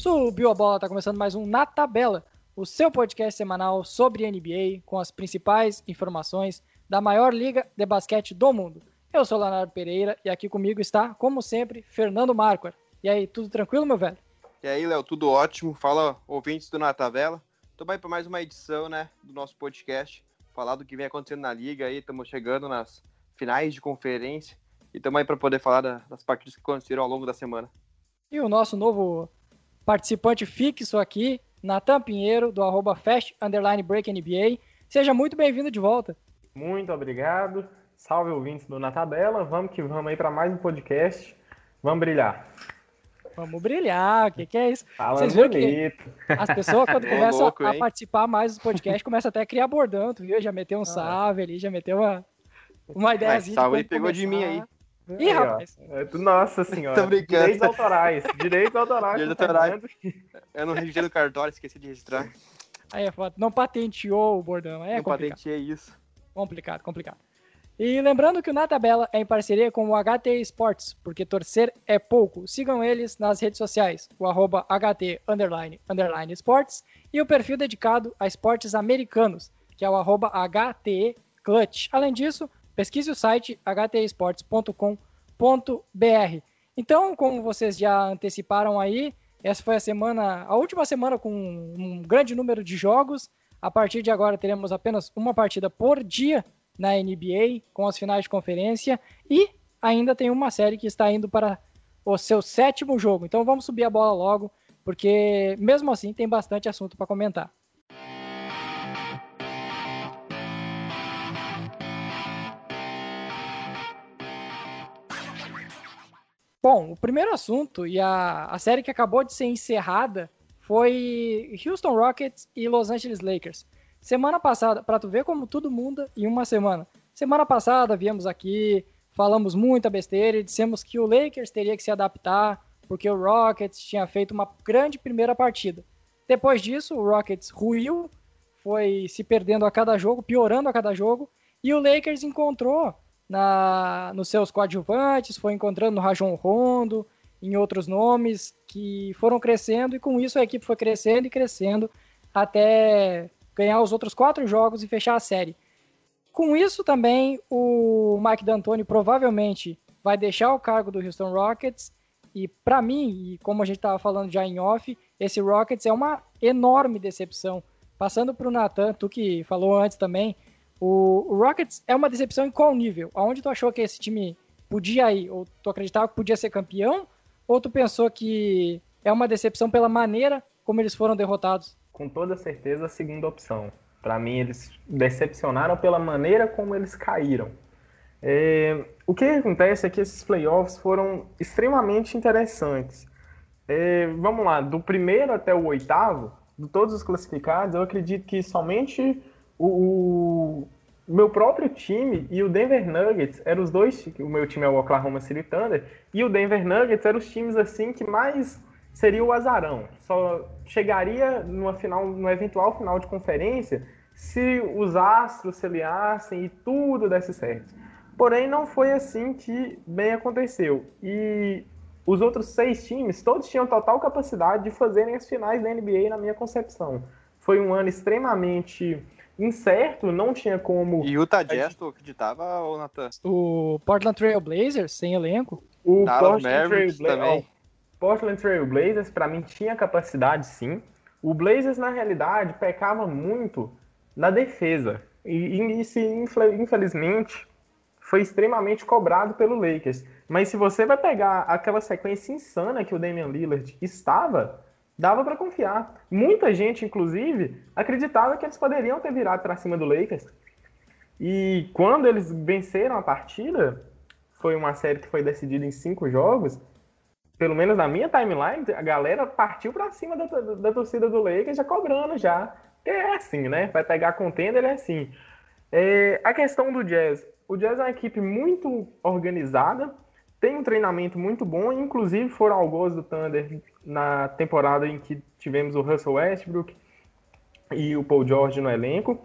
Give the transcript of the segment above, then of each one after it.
Subiu a bola, tá começando mais um Na Tabela, o seu podcast semanal sobre NBA, com as principais informações da maior liga de basquete do mundo. Eu sou Leonardo Pereira e aqui comigo está, como sempre, Fernando Marquardt. E aí, tudo tranquilo, meu velho? E aí, Léo, tudo ótimo? Fala, ouvintes do Na Tabela. Tô aí para mais uma edição, né, do nosso podcast. Falar do que vem acontecendo na liga aí, estamos chegando nas finais de conferência e aí para poder falar das partidas que aconteceram ao longo da semana. E o nosso novo participante fixo aqui, Natan Pinheiro, do arroba Fast Underline Break NBA. Seja muito bem-vindo de volta. Muito obrigado. Salve ouvintes do Na Tabela. Vamos que vamos aí para mais um podcast. Vamos brilhar. Vamos brilhar, o que, que é isso? Fala Vocês viram que as pessoas, quando começam louco, a participar mais dos podcasts, começam até a criar bordão, tu viu? Já meteu um ah. salve ali, já meteu uma, uma ideia. Salve aí pegou de mim aí. Ih, rapaz. É, nossa senhora. Tô brincando. Direitos autorais. Direitos autorais. Direitos autorais. Eu não registrei no cartório, esqueci de registrar. Aí é foda. Não patenteou o bordão. É não complicado. patenteei isso. Complicado, complicado. E lembrando que o Na Tabela é em parceria com o HT Esportes, porque torcer é pouco. Sigam eles nas redes sociais, o arroba HT underline, underline esportes e o perfil dedicado a esportes americanos, que é o arroba HT Clutch. Além disso, pesquise o site htesportes.com.br. Então, como vocês já anteciparam aí, essa foi a semana, a última semana com um grande número de jogos. A partir de agora teremos apenas uma partida por dia na NBA, com as finais de conferência. E ainda tem uma série que está indo para o seu sétimo jogo. Então vamos subir a bola logo, porque mesmo assim tem bastante assunto para comentar. Bom, o primeiro assunto e a, a série que acabou de ser encerrada foi Houston Rockets e Los Angeles Lakers. Semana passada, para tu ver como tudo muda em uma semana. Semana passada viemos aqui, falamos muita besteira e dissemos que o Lakers teria que se adaptar porque o Rockets tinha feito uma grande primeira partida. Depois disso, o Rockets ruiu, foi se perdendo a cada jogo, piorando a cada jogo, e o Lakers encontrou na, nos seus coadjuvantes, foi encontrando no Rajon Rondo, em outros nomes que foram crescendo, e com isso a equipe foi crescendo e crescendo até ganhar os outros quatro jogos e fechar a série. Com isso também, o Mike D'Antoni provavelmente vai deixar o cargo do Houston Rockets, e para mim, e como a gente estava falando já em off, esse Rockets é uma enorme decepção. Passando para o Nathan, tu que falou antes também, o, Rockets é uma decepção em qual nível? Aonde tu achou que esse time podia ir? Ou tu acreditava que podia ser campeão? Ou tu pensou que é uma decepção pela maneira como eles foram derrotados? Com toda certeza, a segunda opção. Para mim, eles decepcionaram pela maneira como eles caíram. É, o que acontece é que esses playoffs foram extremamente interessantes. É, vamos lá, do primeiro até o oitavo, de todos os classificados, eu acredito que somente o, o meu próprio time e o Denver Nuggets eram os dois, o meu time é o Oklahoma City Thunder, e o Denver Nuggets eram os times assim que mais seria o azarão. Só chegaria numa final, no eventual final de conferência se os astros se aliassem e tudo desse certo. Porém, não foi assim que bem aconteceu. E os outros seis times, todos tinham total capacidade de fazerem as finais da NBA na minha concepção. Foi um ano extremamente incerto, não tinha como. E Utah Jazz, tu acreditava, ou Nathan? O Portland Trail Blazers, sem elenco? O Portland Trail, Blazers, Portland Trail Blazers, para mim, tinha capacidade sim. O Blazers, na realidade, pecava muito na defesa. E, e isso, infelizmente, foi extremamente cobrado pelo Lakers. Mas se você vai pegar aquela sequência insana que o Damian Lillard estava, dava para confiar. Muita gente, inclusive, acreditava que eles poderiam ter virado para cima do Lakers. E quando eles venceram a partida, foi uma série que foi decidida em cinco jogos. Pelo menos na minha timeline, a galera partiu para cima da, da, da, torcida do Lakers já cobrando já. é assim, né? Vai pegar contender, é assim. É, a questão do Jazz. O Jazz é uma equipe muito organizada, tem um treinamento muito bom, inclusive foram algozes do Thunder na temporada em que tivemos o Russell Westbrook e o Paul George no elenco.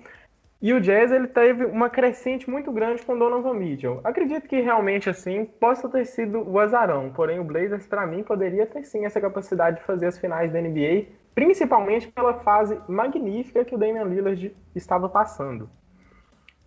E o Jazz ele teve uma crescente muito grande com Donovan Mitchell. Acredito que realmente assim possa ter sido o azarão, porém o Blazers para mim poderia ter sim essa capacidade de fazer as finais da NBA, principalmente pela fase magnífica que o Damian Lillard estava passando.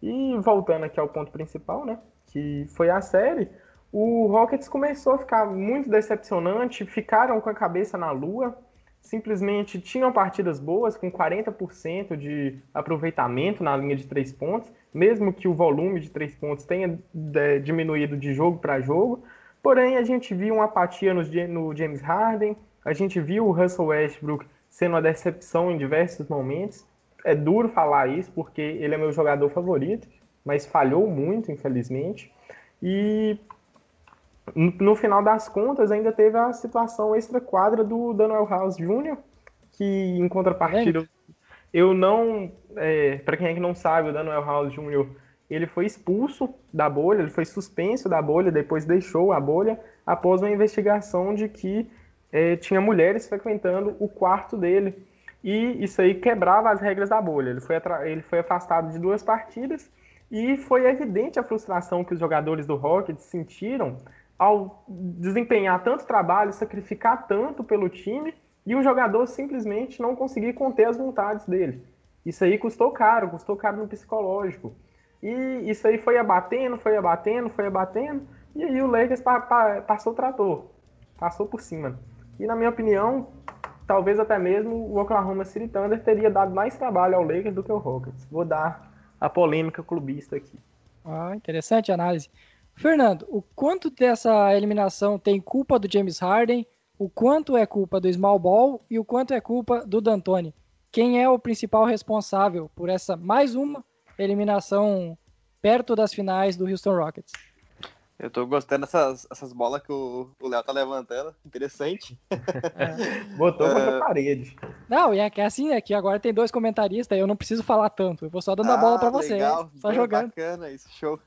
E voltando aqui ao ponto principal, né, que foi a série, o Rockets começou a ficar muito decepcionante, ficaram com a cabeça na lua, simplesmente tinham partidas boas, com 40% de aproveitamento na linha de três pontos, mesmo que o volume de três pontos tenha é, diminuído de jogo para jogo. Porém, a gente viu uma apatia no, no James Harden, a gente viu o Russell Westbrook sendo uma decepção em diversos momentos. É duro falar isso, porque ele é meu jogador favorito, mas falhou muito, infelizmente. E no final das contas, ainda teve a situação extra-quadra do Daniel House Jr., que em contrapartida, eu não. É, para quem é que não sabe, o Daniel House Jr. ele foi expulso da bolha, ele foi suspenso da bolha, depois deixou a bolha após uma investigação de que é, tinha mulheres frequentando o quarto dele. E isso aí quebrava as regras da bolha. Ele foi, ele foi afastado de duas partidas e foi evidente a frustração que os jogadores do Rockets sentiram ao desempenhar tanto trabalho, sacrificar tanto pelo time e o jogador simplesmente não conseguir conter as vontades dele. Isso aí custou caro, custou caro no psicológico. E isso aí foi abatendo, foi abatendo, foi abatendo, e aí o Lakers pa pa passou o trator, passou por cima. E na minha opinião, talvez até mesmo o Oklahoma City Thunder teria dado mais trabalho ao Lakers do que o Rockets. Vou dar a polêmica clubista aqui. Ah, interessante análise. Fernando, o quanto dessa eliminação tem culpa do James Harden, o quanto é culpa do Small Ball e o quanto é culpa do D'Antoni? Quem é o principal responsável por essa mais uma eliminação perto das finais do Houston Rockets? Eu tô gostando dessas essas bolas que o Léo tá levantando. Interessante. É. Botou contra a é. parede. Não, e é que é assim, é que agora tem dois comentaristas, eu não preciso falar tanto. Eu vou só dando ah, a bola para você. Legal. Só jogando. Bacana isso, show.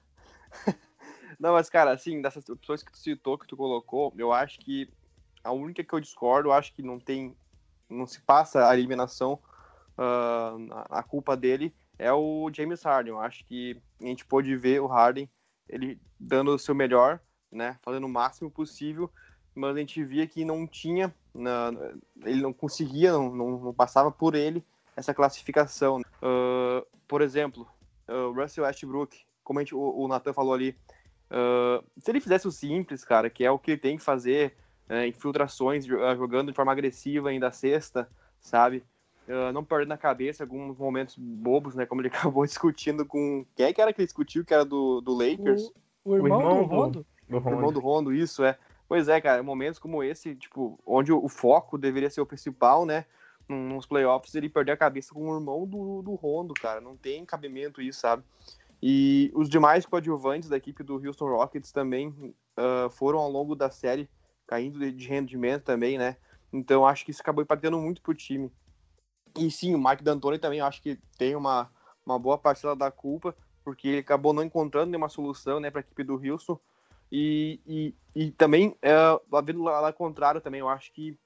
Não, mas, cara, assim, dessas opções que tu citou, que tu colocou, eu acho que a única que eu discordo, eu acho que não tem. Não se passa a eliminação, uh, a culpa dele é o James Harden. Eu acho que a gente pôde ver o Harden ele dando o seu melhor, né? Fazendo o máximo possível, mas a gente via que não tinha, ele não conseguia, não, não, não, passava por ele essa classificação. Uh, por exemplo, o Russell Westbrook, como gente, o, o Nathan falou ali, Uh, se ele fizesse o simples, cara, que é o que ele tem que fazer, uh, infiltrações, uh, jogando de forma agressiva ainda a sexta, sabe? Uh, não perdendo a cabeça alguns momentos bobos, né? Como ele acabou discutindo com. Quem é que era que ele discutiu, que era do, do Lakers? O, o, irmão, o irmão, do Rondo? Do, do O irmão do Rondo, isso, é. Pois é, cara, momentos como esse, tipo, onde o, o foco deveria ser o principal, né? Nos playoffs, ele perder a cabeça com o irmão do, do Rondo, cara. Não tem cabimento isso, sabe? E os demais coadjuvantes da equipe do Houston Rockets também uh, foram ao longo da série caindo de rendimento também, né? Então acho que isso acabou impactando muito pro time. E sim, o Mike D'Antoni também acho que tem uma, uma boa parcela da culpa, porque ele acabou não encontrando nenhuma solução né, para a equipe do Houston. E, e, e também, é, vendo lá, lá contrário também, eu acho que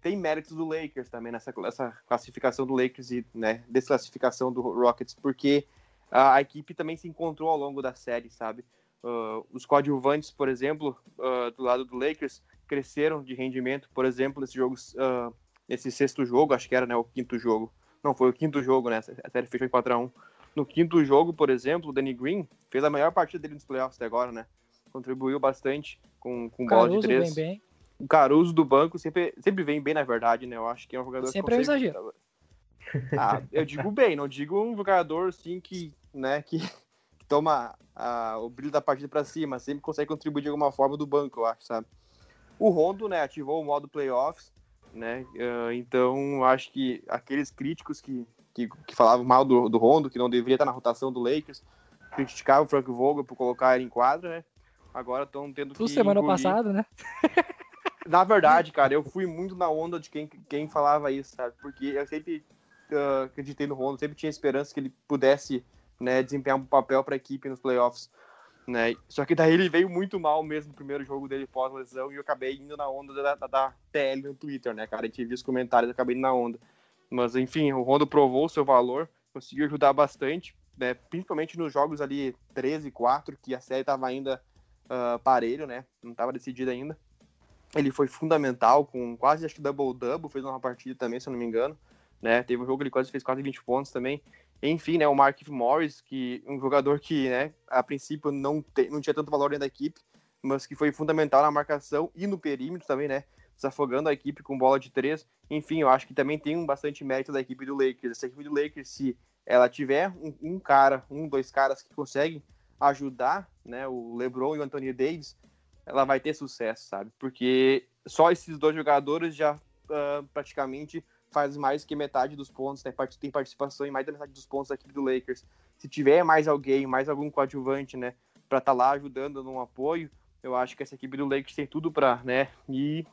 tem méritos do Lakers também nessa, nessa classificação do Lakers e né, desclassificação do Rockets, porque a, a, equipe também se encontrou ao longo da série, sabe? Uh, os coadjuvantes, por exemplo, uh, do lado do Lakers, cresceram de rendimento, por exemplo, nesse jogo, uh, nesse sexto jogo, acho que era né, o quinto jogo. Não, foi o quinto jogo, né? A série fechou em 4x1. No quinto jogo, por exemplo, o Danny Green fez a maior partida dele nos playoffs até agora, né? Contribuiu bastante com, com bola de três. Vem bem. O Caruso do banco sempre, sempre vem bem, na verdade, né? Eu acho que é um jogador sempre que consegue... é exagero. Ah, eu digo bem, não digo um jogador assim que né, que, toma a, o brilho da partida para cima, sempre consegue contribuir de alguma forma do banco, eu acho, sabe? O Rondo, né, ativou o modo playoffs, né, uh, então acho que aqueles críticos que, que, que falavam mal do, do Rondo, que não deveria estar na rotação do Lakers, criticavam o Frank Vogel por colocar ele em quadra, né, agora estão tendo que semana engolir. passada, né? na verdade, cara, eu fui muito na onda de quem, quem falava isso, sabe? Porque eu sempre acreditei no Rondo, sempre tinha esperança que ele pudesse né, desempenhar um papel para a equipe nos playoffs. Né? Só que daí ele veio muito mal mesmo no primeiro jogo dele pós-lesão e eu acabei indo na onda da, da, da, TL no Twitter, né, cara? A gente viu os comentários, acabei indo na onda. Mas enfim, o Rondo provou o seu valor, conseguiu ajudar bastante, né, principalmente nos jogos ali 13 e 4, que a série estava ainda uh, parelho, né, não estava decidida ainda. Ele foi fundamental, com quase acho que double-double, fez uma partida também, se eu não me engano. Né, teve um jogo que ele quase fez quase 20 pontos também. Enfim, né, o Mark Morris, que um jogador que, né, a princípio não, te, não tinha tanto valor dentro da equipe, mas que foi fundamental na marcação e no perímetro também, né, desafogando a equipe com bola de três. Enfim, eu acho que também tem um bastante mérito da equipe do Lakers. Essa equipe do Lakers, se ela tiver um, um cara, um, dois caras que conseguem ajudar, né, o LeBron e o Anthony Davis, ela vai ter sucesso, sabe? Porque só esses dois jogadores já uh, praticamente faz mais que metade dos pontos, né? tem participação em mais da metade dos pontos da equipe do Lakers. Se tiver mais alguém, mais algum coadjuvante, né, para estar tá lá ajudando no apoio, eu acho que essa equipe do Lakers tem tudo para, né, ir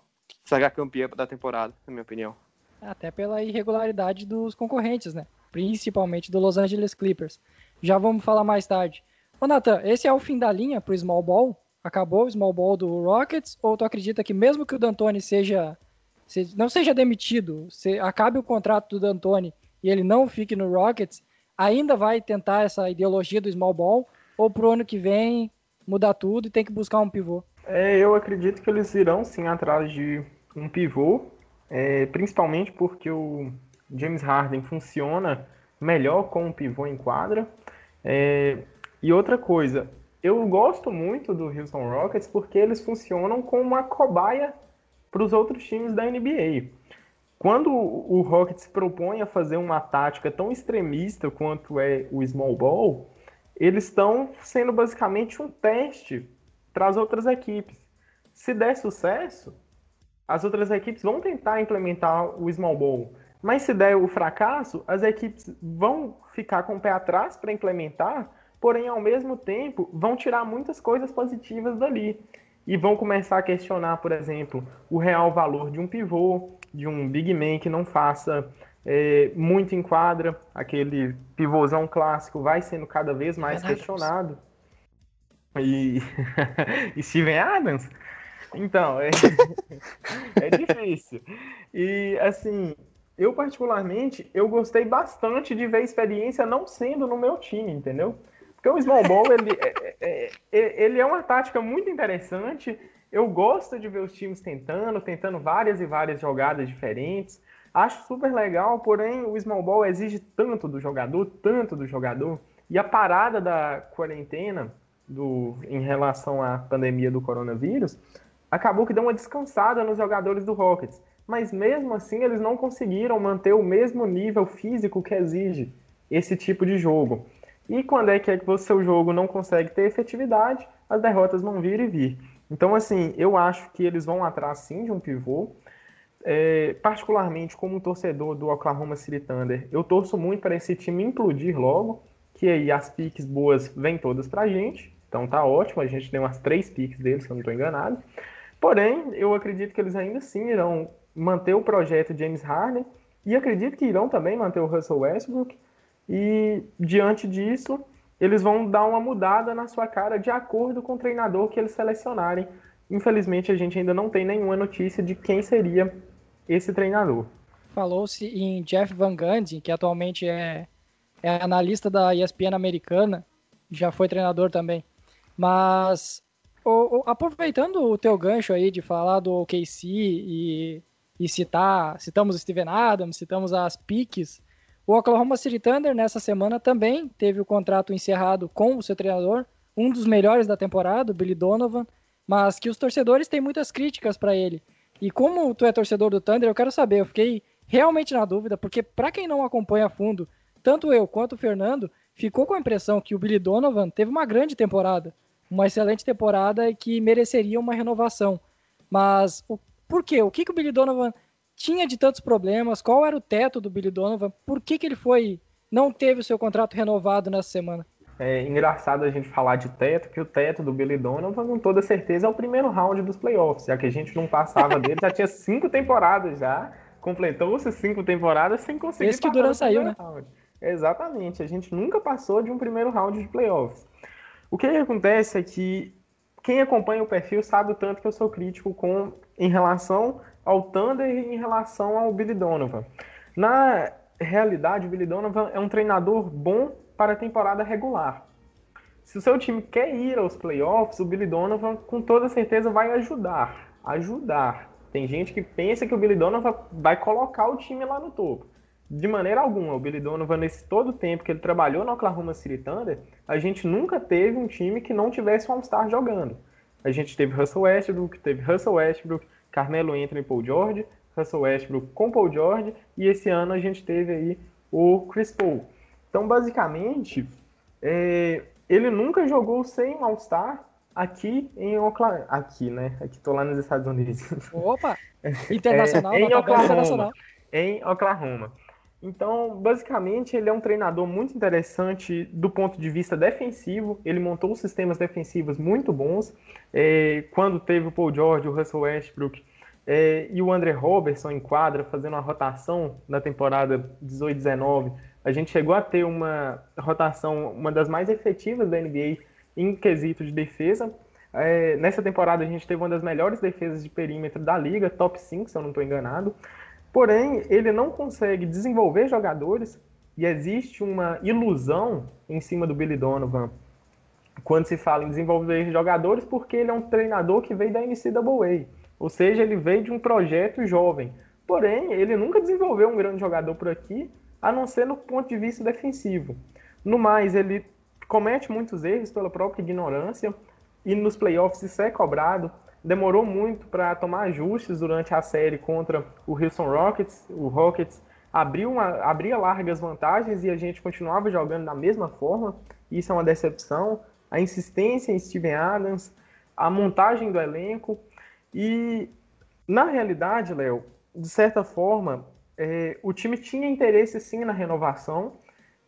sagar campeã da temporada, na minha opinião. Até pela irregularidade dos concorrentes, né? Principalmente do Los Angeles Clippers. Já vamos falar mais tarde. Ô Nathan, esse é o fim da linha pro small ball? Acabou o small ball do Rockets? Ou tu acredita que mesmo que o D'Antoni seja se não seja demitido, se acabe o contrato do D'Antoni e ele não fique no Rockets, ainda vai tentar essa ideologia do small ball ou pro ano que vem mudar tudo e tem que buscar um pivô? É, eu acredito que eles irão sim atrás de um pivô, é, principalmente porque o James Harden funciona melhor com um pivô em quadra. É, e outra coisa, eu gosto muito do Houston Rockets porque eles funcionam como uma cobaia para os outros times da NBA. Quando o Rockets propõe a fazer uma tática tão extremista quanto é o small ball, eles estão sendo basicamente um teste para as outras equipes. Se der sucesso, as outras equipes vão tentar implementar o small ball. Mas se der o fracasso, as equipes vão ficar com o pé atrás para implementar, porém, ao mesmo tempo, vão tirar muitas coisas positivas dali e vão começar a questionar, por exemplo, o real valor de um pivô, de um big man que não faça é, muito em quadra, aquele pivôzão clássico vai sendo cada vez mais Steven questionado. E... e Steven Adams? Então, é... é difícil. E, assim, eu particularmente, eu gostei bastante de ver a experiência não sendo no meu time, entendeu? Porque o small ele é, é, é, ele é uma tática muito interessante. Eu gosto de ver os times tentando, tentando várias e várias jogadas diferentes. Acho super legal, porém o small ball exige tanto do jogador, tanto do jogador. E a parada da quarentena do, em relação à pandemia do coronavírus acabou que deu uma descansada nos jogadores do Rockets. Mas mesmo assim eles não conseguiram manter o mesmo nível físico que exige esse tipo de jogo. E quando é que, é o seu jogo não consegue ter efetividade, as derrotas vão vir e vir. Então, assim, eu acho que eles vão atrás sim de um pivô. É, particularmente como torcedor do Oklahoma City Thunder, eu torço muito para esse time implodir logo, que aí as piques boas vêm todas para a gente. Então tá ótimo, a gente tem umas três piques deles, se eu não estou enganado. Porém, eu acredito que eles ainda sim irão manter o projeto James Harden e acredito que irão também manter o Russell Westbrook e diante disso, eles vão dar uma mudada na sua cara de acordo com o treinador que eles selecionarem. Infelizmente, a gente ainda não tem nenhuma notícia de quem seria esse treinador. Falou-se em Jeff Van Gundy, que atualmente é, é analista da ESPN americana, já foi treinador também. Mas o, o, aproveitando o teu gancho aí de falar do OKC e, e citar, citamos Steven Adams, citamos as piques, o Oklahoma City Thunder nessa semana também teve o contrato encerrado com o seu treinador, um dos melhores da temporada, o Billy Donovan, mas que os torcedores têm muitas críticas para ele. E como tu é torcedor do Thunder, eu quero saber, eu fiquei realmente na dúvida, porque para quem não acompanha a fundo, tanto eu quanto o Fernando, ficou com a impressão que o Billy Donovan teve uma grande temporada, uma excelente temporada e que mereceria uma renovação. Mas o, por quê? O que, que o Billy Donovan tinha de tantos problemas? Qual era o teto do Billy Donovan? Por que, que ele foi não teve o seu contrato renovado nessa semana? É engraçado a gente falar de teto, que o teto do Billy Donovan, com toda certeza, é o primeiro round dos playoffs, já que a gente não passava dele, já tinha cinco temporadas já, completou-se cinco temporadas sem conseguir Esse que Duran saiu, né? Round. Exatamente, a gente nunca passou de um primeiro round de playoffs. O que, que acontece é que quem acompanha o perfil sabe o tanto que eu sou crítico com em relação ao Thunder em relação ao Billy Donovan. Na realidade, o Billy Donovan é um treinador bom para a temporada regular. Se o seu time quer ir aos playoffs, o Billy Donovan com toda certeza vai ajudar. Ajudar. Tem gente que pensa que o Billy Donovan vai colocar o time lá no topo. De maneira alguma, o Billy Donovan, nesse todo tempo que ele trabalhou no Oklahoma City Thunder, a gente nunca teve um time que não tivesse um All-Star jogando. A gente teve Russell Westbrook, teve Russell Westbrook, Carmelo Anthony e Paul George, Russell Westbrook com Paul George, e esse ano a gente teve aí o Chris Paul. Então, basicamente, é, ele nunca jogou sem All-Star aqui em Oklahoma. Aqui, né? Aqui tô lá nos Estados Unidos. Opa! Internacional, é, em Oklahoma. Internacional. Em Oklahoma. Então, basicamente, ele é um treinador muito interessante do ponto de vista defensivo. Ele montou sistemas defensivos muito bons. É, quando teve o Paul George, o Russell Westbrook é, e o André Robertson em quadra, fazendo uma rotação na temporada 18-19, a gente chegou a ter uma rotação, uma das mais efetivas da NBA em quesito de defesa. É, nessa temporada a gente teve uma das melhores defesas de perímetro da liga, top 5, se eu não estou enganado. Porém, ele não consegue desenvolver jogadores e existe uma ilusão em cima do Billy Donovan quando se fala em desenvolver jogadores, porque ele é um treinador que veio da NCAA, ou seja, ele veio de um projeto jovem. Porém, ele nunca desenvolveu um grande jogador por aqui a não ser no ponto de vista defensivo. No mais, ele comete muitos erros pela própria ignorância e nos playoffs isso é cobrado. Demorou muito para tomar ajustes durante a série contra o Houston Rockets. O Rockets abriu uma, abria largas vantagens e a gente continuava jogando da mesma forma. Isso é uma decepção. A insistência em Steven Adams, a montagem do elenco e, na realidade, Léo, de certa forma, é, o time tinha interesse sim na renovação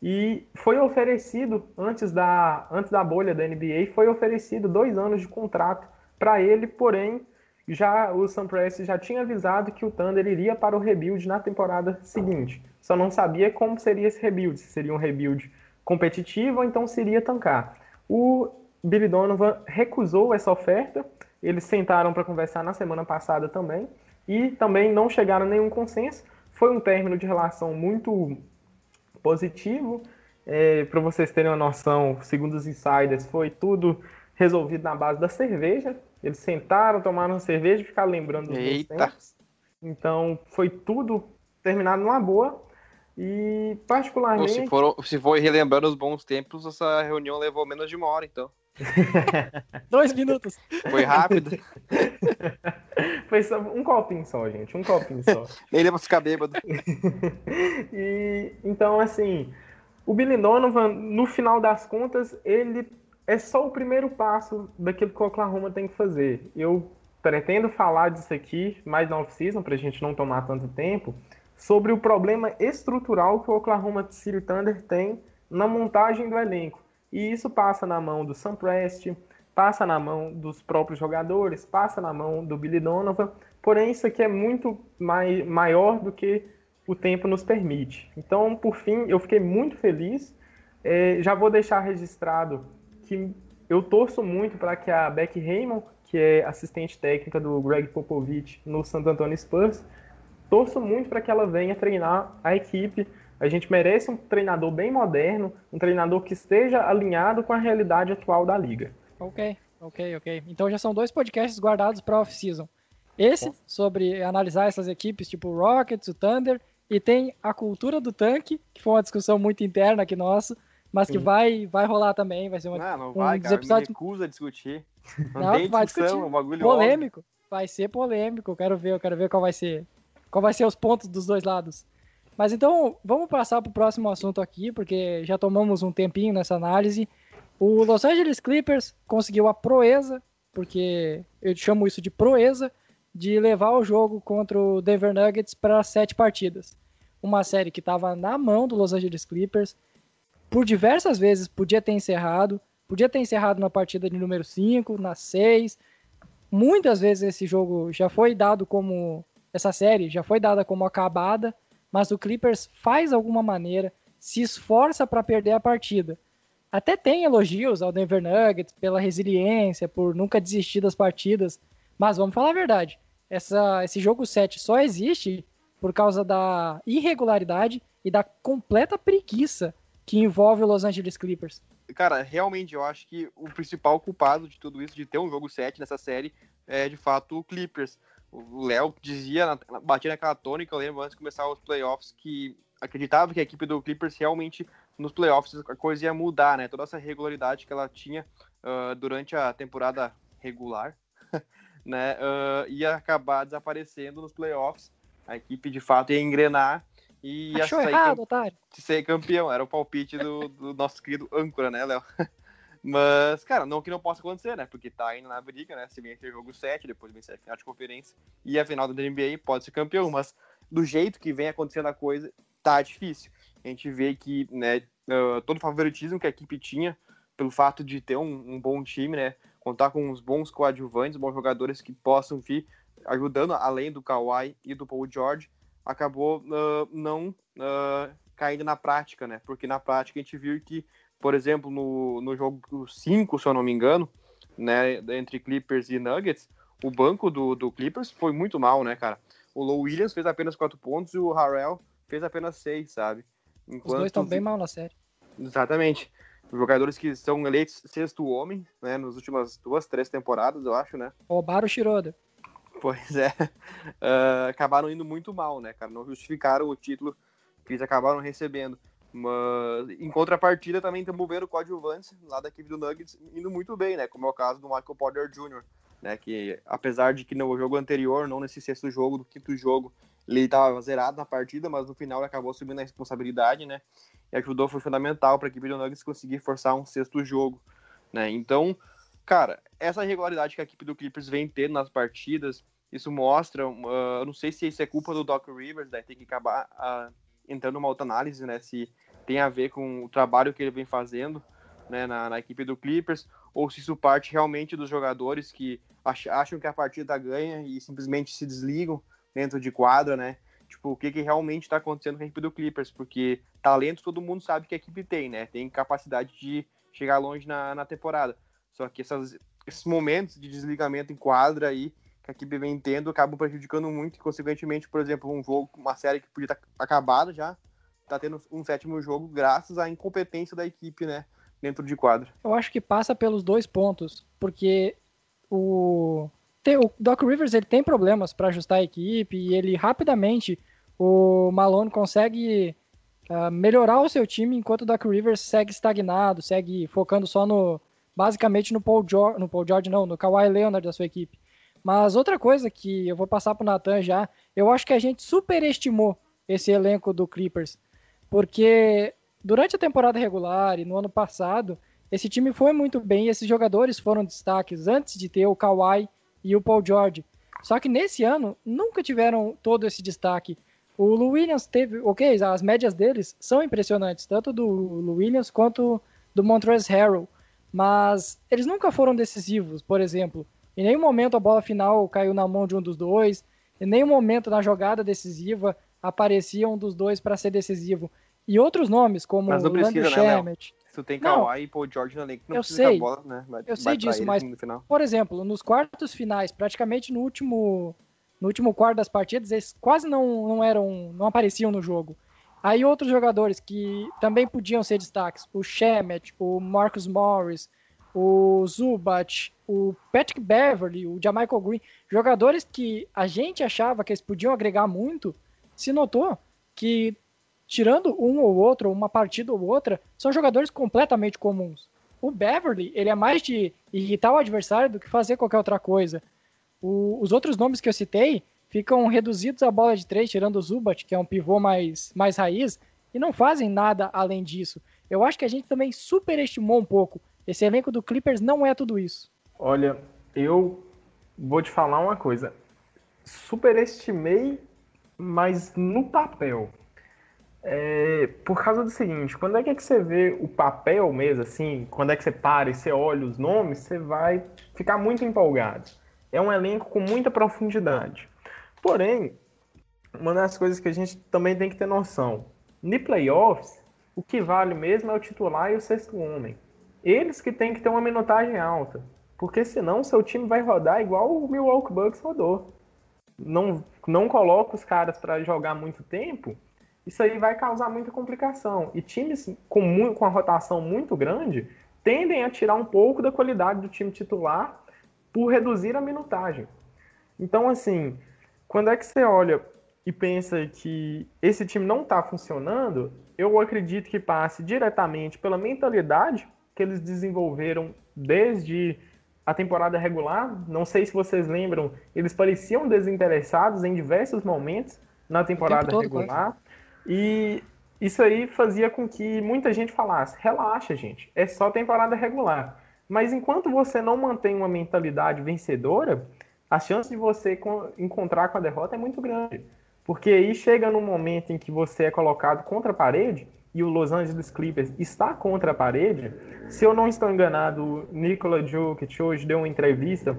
e foi oferecido, antes da, antes da bolha da NBA, foi oferecido dois anos de contrato para ele, porém, já o Sam Prest já tinha avisado que o Thunder iria para o rebuild na temporada seguinte. Só não sabia como seria esse rebuild, se seria um rebuild competitivo ou então seria tancar. O Billy Donovan recusou essa oferta, eles sentaram para conversar na semana passada também, e também não chegaram a nenhum consenso, foi um término de relação muito positivo. É, Para vocês terem uma noção, segundo os insiders, foi tudo resolvido na base da cerveja. Eles sentaram, tomaram cerveja e ficaram lembrando dos Eita. tempos. Então, foi tudo terminado numa boa. E, particularmente. Se for, se for relembrando os bons tempos, essa reunião levou menos de uma hora, então. Dois minutos. Foi rápido. Foi só um copinho só, gente. Um copinho só. Nem lembra ficar bêbado. e então, assim, o Billy Donovan, no final das contas, ele é só o primeiro passo daquilo que o Oklahoma tem que fazer. Eu pretendo falar disso aqui mais na off-season, para a gente não tomar tanto tempo, sobre o problema estrutural que o Oklahoma City Thunder tem na montagem do elenco. E isso passa na mão do Sam Prest, passa na mão dos próprios jogadores, passa na mão do Billy Donovan. Porém, isso aqui é muito mai maior do que o tempo nos permite. Então, por fim, eu fiquei muito feliz. É, já vou deixar registrado que eu torço muito para que a Becky Raymond, que é assistente técnica do Greg Popovich no Santo Antonio Spurs, torço muito para que ela venha treinar a equipe a gente merece um treinador bem moderno, um treinador que esteja alinhado com a realidade atual da liga. Ok, ok, ok. Então já são dois podcasts guardados para off-season. Esse, sobre analisar essas equipes, tipo o Rockets, o Thunder, e tem a cultura do tanque, que foi uma discussão muito interna aqui nossa, mas que vai, vai rolar também, vai ser uma, Não, não um vai, dos cara. episódios Me recusa a discutir. Não, Não, tem vai discussão, discutir. um bagulho polêmico. Vai ser polêmico, eu quero ver, eu quero ver qual vai ser, qual vai ser os pontos dos dois lados. Mas então, vamos passar para o próximo assunto aqui, porque já tomamos um tempinho nessa análise. O Los Angeles Clippers conseguiu a proeza, porque eu chamo isso de proeza, de levar o jogo contra o Denver Nuggets para sete partidas. Uma série que estava na mão do Los Angeles Clippers, por diversas vezes podia ter encerrado, podia ter encerrado na partida de número 5, na 6. Muitas vezes esse jogo já foi dado como. Essa série já foi dada como acabada, mas o Clippers faz alguma maneira, se esforça para perder a partida. Até tem elogios ao Denver Nuggets pela resiliência, por nunca desistir das partidas, mas vamos falar a verdade. Essa, esse jogo 7 só existe por causa da irregularidade e da completa preguiça que envolve o Los Angeles Clippers? Cara, realmente eu acho que o principal culpado de tudo isso, de ter um jogo 7 nessa série, é de fato o Clippers. O Léo dizia, batia naquela tônica, eu lembro antes de começar os playoffs, que acreditava que a equipe do Clippers realmente nos playoffs a coisa ia mudar, né? Toda essa regularidade que ela tinha uh, durante a temporada regular, né? Uh, ia acabar desaparecendo nos playoffs. A equipe de fato ia engrenar e Achou sair errado, otário. ser campeão. Era o palpite do, do nosso querido âncora, né, Léo? Mas, cara, não que não possa acontecer, né? Porque tá indo na briga, né? Se vencer jogo 7, depois vencer a final de conferência e a final da NBA, pode ser campeão. Mas do jeito que vem acontecendo a coisa, tá difícil. A gente vê que, né, uh, todo o favoritismo que a equipe tinha, pelo fato de ter um, um, bom time, né? Contar com uns bons coadjuvantes, bons jogadores que possam vir ajudando, além do Kawhi e do Paul George, acabou uh, não uh, caindo na prática, né? Porque na prática a gente viu que por exemplo, no, no jogo 5, se eu não me engano, né, entre Clippers e Nuggets, o banco do, do Clippers foi muito mal, né, cara? O Low Williams fez apenas 4 pontos e o Harrell fez apenas 6, sabe? Enquanto... Os dois estão bem mal na série. Exatamente. Jogadores que são eleitos sexto homem, né, nas últimas duas, três temporadas, eu acho, né? Roubaram o Shiroda. Pois é. Uh, acabaram indo muito mal, né, cara? Não justificaram o título que eles acabaram recebendo. Mas em contrapartida também estamos vendo o coadjuvante lá da equipe do Nuggets indo muito bem, né? Como é o caso do Michael Porter Jr., né? Que apesar de que no jogo anterior, não nesse sexto jogo, do quinto jogo, ele estava zerado na partida, mas no final ele acabou assumindo a responsabilidade, né? E ajudou, foi fundamental para a equipe do Nuggets conseguir forçar um sexto jogo, né? Então, cara, essa irregularidade que a equipe do Clippers vem tendo nas partidas, isso mostra, uh, eu não sei se isso é culpa do Doc Rivers, né? Tem que acabar uh, entrando numa outra análise, né? Se tem a ver com o trabalho que ele vem fazendo né, na, na equipe do Clippers, ou se isso parte realmente dos jogadores que acham que a partida ganha e simplesmente se desligam dentro de quadra, né? Tipo, o que, que realmente está acontecendo com a equipe do Clippers, porque talento todo mundo sabe que a equipe tem, né? Tem capacidade de chegar longe na, na temporada. Só que essas, esses momentos de desligamento em quadra aí que a equipe vem tendo acabam prejudicando muito e, consequentemente, por exemplo, um jogo, uma série que podia estar tá acabado já, tá tendo um sétimo jogo graças à incompetência da equipe, né, dentro de quadra. Eu acho que passa pelos dois pontos, porque o o Doc Rivers ele tem problemas para ajustar a equipe e ele rapidamente o Malone consegue uh, melhorar o seu time enquanto o Doc Rivers segue estagnado, segue focando só no basicamente no Paul George, no Paul George não, no Kawhi Leonard da sua equipe. Mas outra coisa que eu vou passar para o Nathan já, eu acho que a gente superestimou esse elenco do Clippers, porque durante a temporada regular e no ano passado, esse time foi muito bem esses jogadores foram destaques antes de ter o Kawhi e o Paul George. Só que nesse ano nunca tiveram todo esse destaque. O Lou Williams teve, ok, as médias deles são impressionantes, tanto do Lou Williams quanto do Montrezl Harrell, mas eles nunca foram decisivos, por exemplo. Em nenhum momento a bola final caiu na mão de um dos dois. Em nenhum momento na jogada decisiva aparecia um dos dois para ser decisivo. E outros nomes, como mas não precisa, né, Se tu tem Kawhi e Paul George na lei, não eu precisa sei, bola, né? Vai, eu sei disso, mas, por exemplo, nos quartos finais, praticamente no último, no último quarto das partidas, eles quase não, não eram, não apareciam no jogo. Aí outros jogadores que também podiam ser destaques, o Shemet, o Marcus Morris, o Zubat, o Patrick Beverly, o Jamichael Green, jogadores que a gente achava que eles podiam agregar muito, se notou que, tirando um ou outro, uma partida ou outra, são jogadores completamente comuns. O Beverly, ele é mais de irritar o adversário do que fazer qualquer outra coisa. O, os outros nomes que eu citei ficam reduzidos à bola de três, tirando o Zubat, que é um pivô mais, mais raiz, e não fazem nada além disso. Eu acho que a gente também superestimou um pouco esse elenco do Clippers não é tudo isso. Olha, eu vou te falar uma coisa. Superestimei, mas no papel. É, por causa do seguinte, quando é que, é que você vê o papel mesmo, assim, quando é que você para e você olha os nomes, você vai ficar muito empolgado. É um elenco com muita profundidade. Porém, uma das coisas que a gente também tem que ter noção, no playoffs, o que vale mesmo é o titular e o sexto homem. Eles que têm que ter uma minutagem alta. Porque senão seu time vai rodar igual o Milwaukee Bucks rodou. Não, não coloca os caras para jogar muito tempo isso aí vai causar muita complicação. E times com, muito, com a rotação muito grande tendem a tirar um pouco da qualidade do time titular por reduzir a minutagem. Então, assim, quando é que você olha e pensa que esse time não está funcionando, eu acredito que passe diretamente pela mentalidade que eles desenvolveram desde a temporada regular. Não sei se vocês lembram, eles pareciam desinteressados em diversos momentos na temporada regular. E isso aí fazia com que muita gente falasse: relaxa, gente, é só temporada regular. Mas enquanto você não mantém uma mentalidade vencedora, a chance de você encontrar com a derrota é muito grande. Porque aí chega num momento em que você é colocado contra a parede e o Los Angeles Clippers está contra a parede. Se eu não estou enganado, o Nikola Jokic hoje deu uma entrevista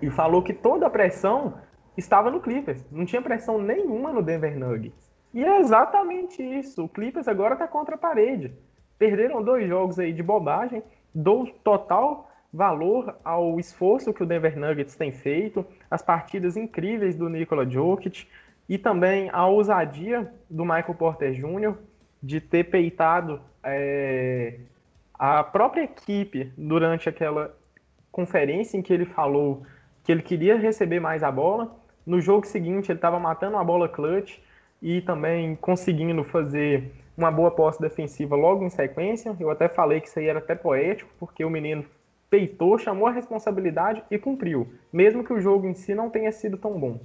e falou que toda a pressão estava no Clippers. Não tinha pressão nenhuma no Denver Nuggets. E é exatamente isso. O Clippers agora está contra a parede. Perderam dois jogos aí de bobagem. Dou total valor ao esforço que o Denver Nuggets tem feito, as partidas incríveis do Nikola Jokic e também a ousadia do Michael Porter Jr. de ter peitado é, a própria equipe durante aquela conferência em que ele falou que ele queria receber mais a bola. No jogo seguinte, ele estava matando a bola clutch e também conseguindo fazer uma boa posse defensiva logo em sequência. Eu até falei que isso aí era até poético, porque o menino peitou, chamou a responsabilidade e cumpriu, mesmo que o jogo em si não tenha sido tão bom.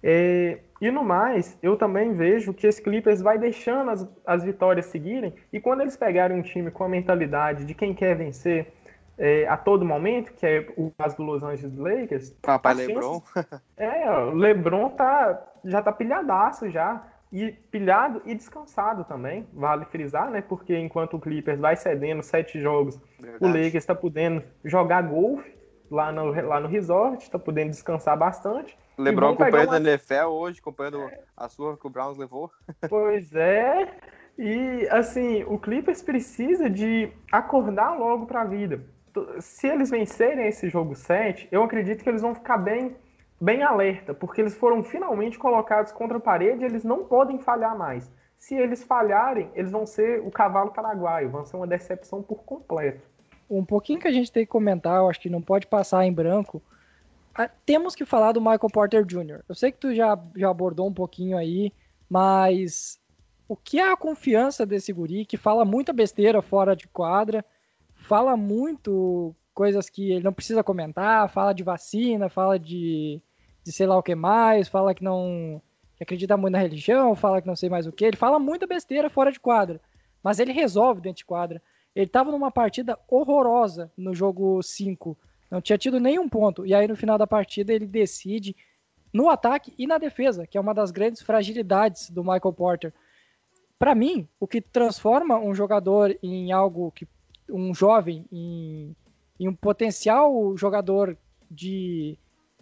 É, e no mais, eu também vejo que esse Clippers vai deixando as, as vitórias seguirem, e quando eles pegarem um time com a mentalidade de quem quer vencer é, a todo momento, que é o caso do Los Angeles Lakers. Papai Lebron. é, o Lebron tá, já tá pilhadaço já e pilhado e descansado também, vale frisar, né? Porque enquanto o Clippers vai cedendo sete jogos, Verdade. o Lakers está podendo jogar golfe lá no, lá no resort, está podendo descansar bastante. LeBron acompanhando uma... a NFL hoje, acompanhando é. a sua que o Browns levou. Pois é, e assim, o Clippers precisa de acordar logo para a vida. Se eles vencerem esse jogo 7, eu acredito que eles vão ficar bem bem alerta, porque eles foram finalmente colocados contra a parede eles não podem falhar mais. Se eles falharem, eles vão ser o cavalo paraguaio, vão ser uma decepção por completo. Um pouquinho que a gente tem que comentar, eu acho que não pode passar em branco. Ah, temos que falar do Michael Porter Jr. Eu sei que tu já, já abordou um pouquinho aí, mas o que é a confiança desse guri que fala muita besteira fora de quadra, fala muito coisas que ele não precisa comentar, fala de vacina, fala de de sei lá o que mais, fala que não que acredita muito na religião, fala que não sei mais o que. Ele fala muita besteira fora de quadra, mas ele resolve dentro de quadra. Ele estava numa partida horrorosa no jogo 5, não tinha tido nenhum ponto. E aí no final da partida ele decide no ataque e na defesa, que é uma das grandes fragilidades do Michael Porter. Para mim, o que transforma um jogador em algo que um jovem em, em um potencial jogador de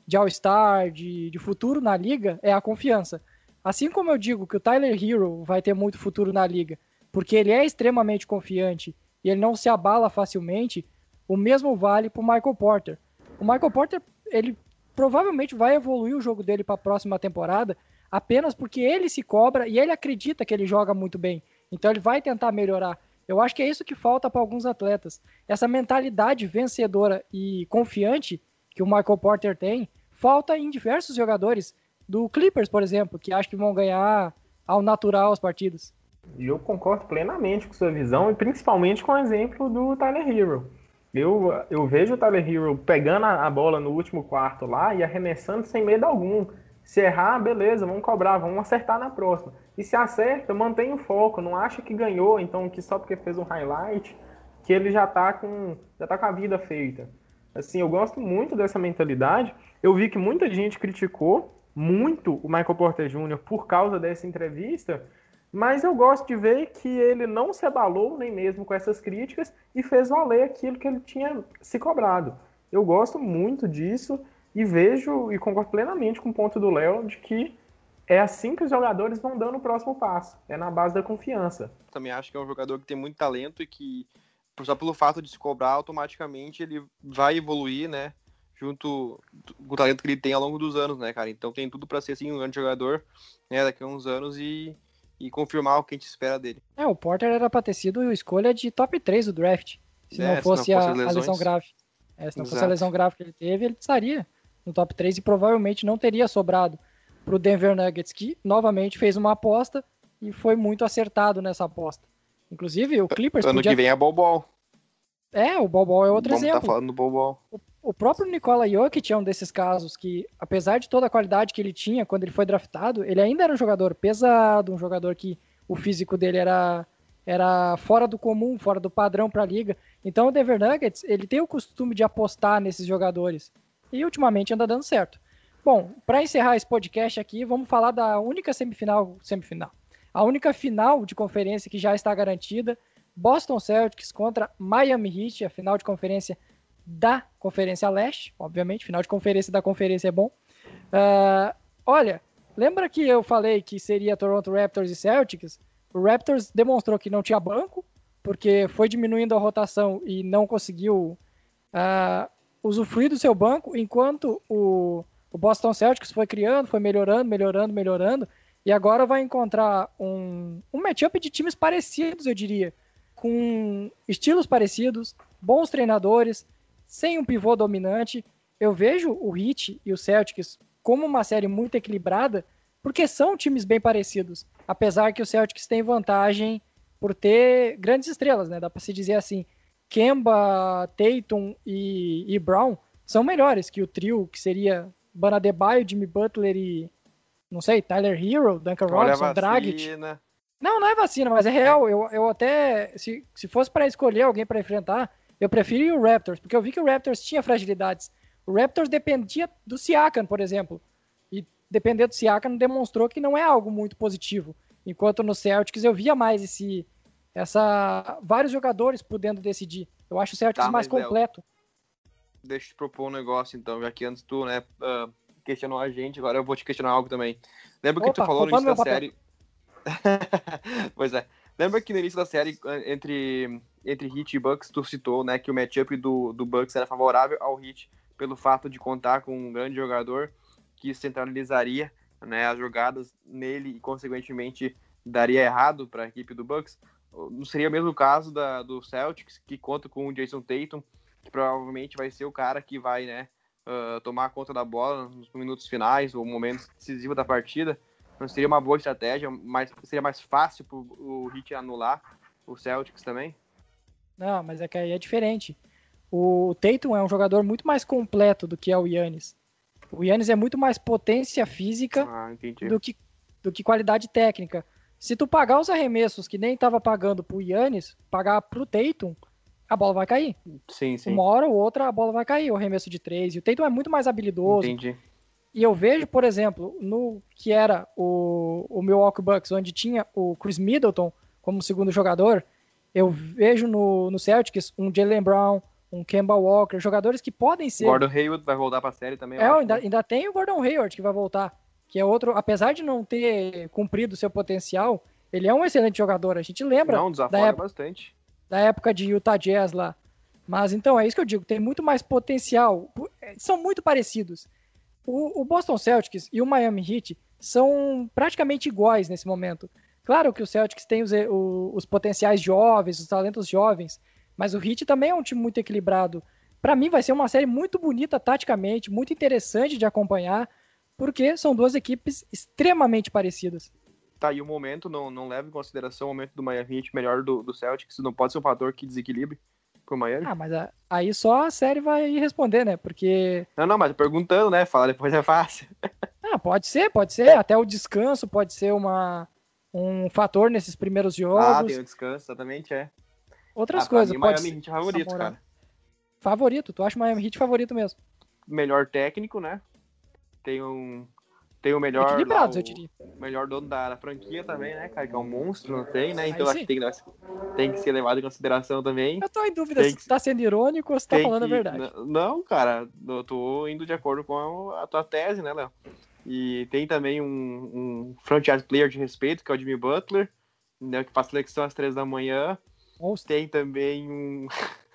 de All-Star, de, de futuro na liga, é a confiança. Assim como eu digo que o Tyler Hero vai ter muito futuro na liga, porque ele é extremamente confiante e ele não se abala facilmente, o mesmo vale para o Michael Porter. O Michael Porter, ele provavelmente vai evoluir o jogo dele para a próxima temporada apenas porque ele se cobra e ele acredita que ele joga muito bem. Então ele vai tentar melhorar. Eu acho que é isso que falta para alguns atletas. Essa mentalidade vencedora e confiante que o Michael Porter tem, falta em diversos jogadores do Clippers, por exemplo, que acho que vão ganhar ao natural as partidas. E eu concordo plenamente com sua visão, e principalmente com o exemplo do Tyler Hero. Eu, eu vejo o Tyler Hero pegando a bola no último quarto lá e arremessando sem medo algum. Se errar, beleza, vamos cobrar, vamos acertar na próxima. E se acerta, mantém o foco, não acha que ganhou, então que só porque fez um highlight, que ele já tá com, já tá com a vida feita. Assim, eu gosto muito dessa mentalidade. Eu vi que muita gente criticou muito o Michael Porter Jr. por causa dessa entrevista, mas eu gosto de ver que ele não se abalou nem mesmo com essas críticas e fez valer aquilo que ele tinha se cobrado. Eu gosto muito disso e vejo e concordo plenamente com o ponto do Léo de que é assim que os jogadores vão dando o próximo passo, é na base da confiança. Também acho que é um jogador que tem muito talento e que só pelo fato de se cobrar, automaticamente ele vai evoluir, né? Junto com o talento que ele tem ao longo dos anos, né, cara? Então tem tudo para ser assim um grande jogador, né, daqui a uns anos e, e confirmar o que a gente espera dele. É, o Porter era pra ter sido escolha de top 3 do draft. Se É, não fosse, se não fosse a, a lesão grave. É, se não fosse a Exato. lesão grave que ele teve, ele estaria no top 3 e provavelmente não teria sobrado pro Denver Nuggets, que novamente fez uma aposta e foi muito acertado nessa aposta. Inclusive, o Clippers Ano podia... que vem é Bol É, o Bol é outro Vamos exemplo. tá falando do Bol O próprio Nikola Jokic é um desses casos que, apesar de toda a qualidade que ele tinha quando ele foi draftado, ele ainda era um jogador pesado, um jogador que o físico dele era, era fora do comum, fora do padrão para a liga. Então o Denver Nuggets, ele tem o costume de apostar nesses jogadores. E ultimamente anda dando certo. Bom, para encerrar esse podcast aqui, vamos falar da única semifinal, semifinal. A única final de conferência que já está garantida, Boston Celtics contra Miami Heat, a final de conferência da Conferência Leste, obviamente, final de conferência da conferência é bom. Ah, olha, lembra que eu falei que seria Toronto Raptors e Celtics? O Raptors demonstrou que não tinha banco, porque foi diminuindo a rotação e não conseguiu ah, usufruir do seu banco, enquanto o, o Boston Celtics foi criando, foi melhorando, melhorando, melhorando, e agora vai encontrar um, um matchup de times parecidos, eu diria, com estilos parecidos, bons treinadores, sem um pivô dominante. Eu vejo o Heat e o Celtics como uma série muito equilibrada, porque são times bem parecidos, apesar que o Celtics tem vantagem por ter grandes estrelas, né? Dá para se dizer assim, Kemba, Tatum e, e Brown são melhores que o trio que seria Banadebaio, Jimmy Butler e não sei, Tyler Hero, Duncan Olha Robinson, Dragic. Não, não é vacina, mas é real. Eu, eu até, se, se fosse para escolher alguém para enfrentar, eu preferia o Raptors, porque eu vi que o Raptors tinha fragilidades. O Raptors dependia do Siakam, por exemplo. E depender do Siakam demonstrou que não é algo muito positivo. Enquanto no Celtics eu via mais esse essa vários jogadores podendo decidir. Eu acho o Celtics Tá, mais Léo, completo. Deixa eu te propor um negócio, então, já que antes tu, né, ah, questionou a gente, agora eu vou te questionar algo também. Lembra que tu Opa, falou no início da série... pois é. Lembra que no início da série, entre, entre Heat e Bucks, tu citou, né, que o matchup do, do Bucks era favorável ao Heat pelo fato de contar com um grande jogador que centralizaria né, as jogadas nele e, consequentemente, daria errado para a equipe do Bucks. Não seria o mesmo caso da, do Celtics, que conta com o Jason Tatum, que provavelmente vai ser o cara que vai né, uh, tomar conta da bola nos minutos finais ou momentos decisivos da partida. Não seria uma boa estratégia, mas seria mais fácil para o Heat anular o Celtics também? Não, mas é que aí é diferente. O Tatum é um jogador muito mais completo do que é o Yannis. O Yannis é muito mais potência física Ah, do que, do que qualidade técnica. Se tu pagar os arremessos que nem tava pagando pro Yannis, pagar pro Tatum, a bola vai cair. Sim, sim. Uma hora ou outra a bola vai cair, o arremesso de três. E o Tatum é muito mais habilidoso. Entendi. E eu vejo, por exemplo, no que era o, o Milwaukee Bucks, onde tinha o Chris Middleton como segundo jogador, eu vejo no, no Celtics um Jalen Brown, um Kemba Walker, jogadores que podem ser. Gordon Hayward vai voltar para a série também. É, ainda, né? ainda tem o Gordon Hayward que vai voltar, que é outro, apesar de não ter cumprido seu potencial, ele é um excelente jogador. A gente lembra Não, da, desafoga época, bastante. Da época de Utah Jazz lá. Mas então é isso que eu digo, tem muito mais potencial. São muito parecidos. O, o Boston Celtics e o Miami Heat são praticamente iguais nesse momento. Claro que o Celtics tem os, o- os potenciais jovens, os talentos jovens, mas o Heat também é um time muito equilibrado. Para mim vai ser uma série muito bonita taticamente, muito interessante de acompanhar, porque são duas equipes extremamente parecidas. Tá, e o momento, não, não leva em consideração o momento do Miami Heat melhor do, do Celtics, não pode ser um fator que desequilibre pro Miami. Ah, mas a- aí só a série vai responder, né? Porque Não, não, mas perguntando, né? Fala depois é fácil. Ah, pode ser, pode ser. Até o descanso pode ser uma, um fator nesses primeiros Ah, jogos. tem o descanso, exatamente, é. Outras ah, coisas. mim, pode Miami. Heat é favorito, Samurai. cara. Favorito, tu acha o Miami Heat favorito mesmo? Melhor técnico, né? Tem um. Tem o melhor. Equilibrados, lá, eu o diria. melhor dono da, da franquia também, né, cara? Que é um monstro, não tem, né? Então acho que tem, que- tem que ser levado em consideração também. Eu tô em dúvida Tem se que- tá sendo irônico ou se tá falando a que- verdade. N- Não, cara, eu tô indo de acordo com a tua tese, né, Léo? E tem também um, um franchise player de respeito, que é o Jimmy Butler, né, que faz seleção às três da manhã. Monstro. Tem também um.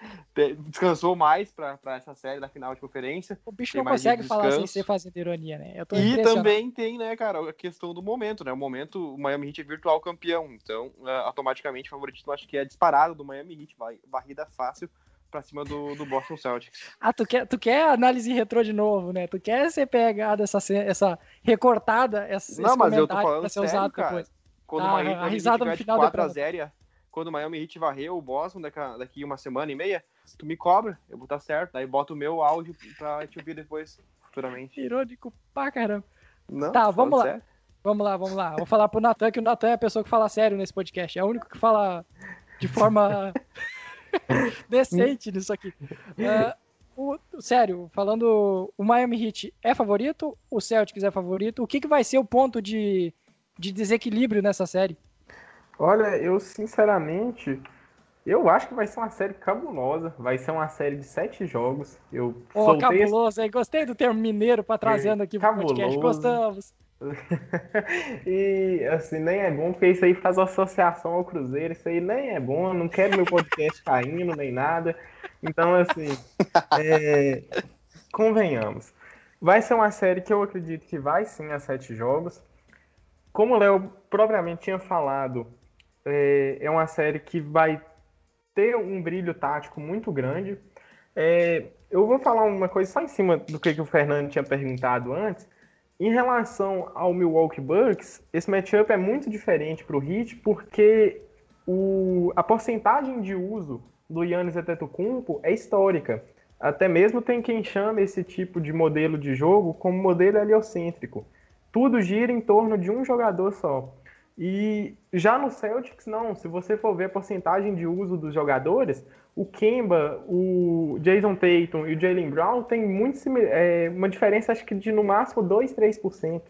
descansou mais para essa série da final de conferência. O bicho não consegue falar sem ser fazendo ironia, né? e também tem, né, cara, a questão do momento, né? O momento, o Miami Heat é virtual campeão, então uh, automaticamente o favoritismo acho que é disparado do Miami Heat, vai varrida fácil pra cima do, do Boston Celtics. Ah, tu quer, tu quer análise retrô de novo, né? Tu quer ser pegado essa, essa recortada, essa, não, mas eu tô falando pra ser sério, usado cara. depois. Quando ah, a, a risada no final da 4 a 0 quando o Miami Heat varreu o Boston daqui, uma semana e meia, tu me cobra, eu vou estar certo, daí bota o meu áudio pra te ouvir depois, futuramente. Irônico pra caramba. Não, tá, vamos lá. Sério. Vamos lá, vamos lá. Vou falar pro Natan que o Natan é a pessoa que fala sério nesse podcast. É o único que fala de forma decente nisso aqui. Uh, o, sério, falando, o Miami Heat é favorito? O Celtics é favorito? O que, que vai ser o ponto de, de desequilíbrio nessa série? Olha, eu sinceramente, eu acho que vai ser uma série cabulosa. Vai ser uma série de sete jogos. Eu oh, soltei cabuloso, esse... Gostei do termo mineiro para trazendo aqui pro podcast. Gostamos. e assim, nem é bom, porque isso aí faz associação ao Cruzeiro, isso aí nem é bom, não quero meu podcast caindo, nem nada. Então, assim, é... convenhamos. Vai ser uma série que eu acredito que vai sim a sete jogos. Como o Léo propriamente tinha falado, é, é uma série que vai ter um brilho tático muito grande. É, eu vou falar uma coisa só em cima do que, que o Fernando tinha perguntado antes. Em relação ao Milwaukee Bucks, esse matchup é muito diferente para o Heat, porque o, a porcentagem de uso do Yannis Antetokounmpo é histórica. Até mesmo tem quem chame esse tipo de modelo de jogo como modelo heliocêntrico. Tudo gira em torno de um jogador só. E já no Celtics, não. Se você for ver a porcentagem de uso dos jogadores, o Kemba, o Jason Tatum e o Jalen Brown tem muito é, uma diferença, acho que de no máximo 2, 3%.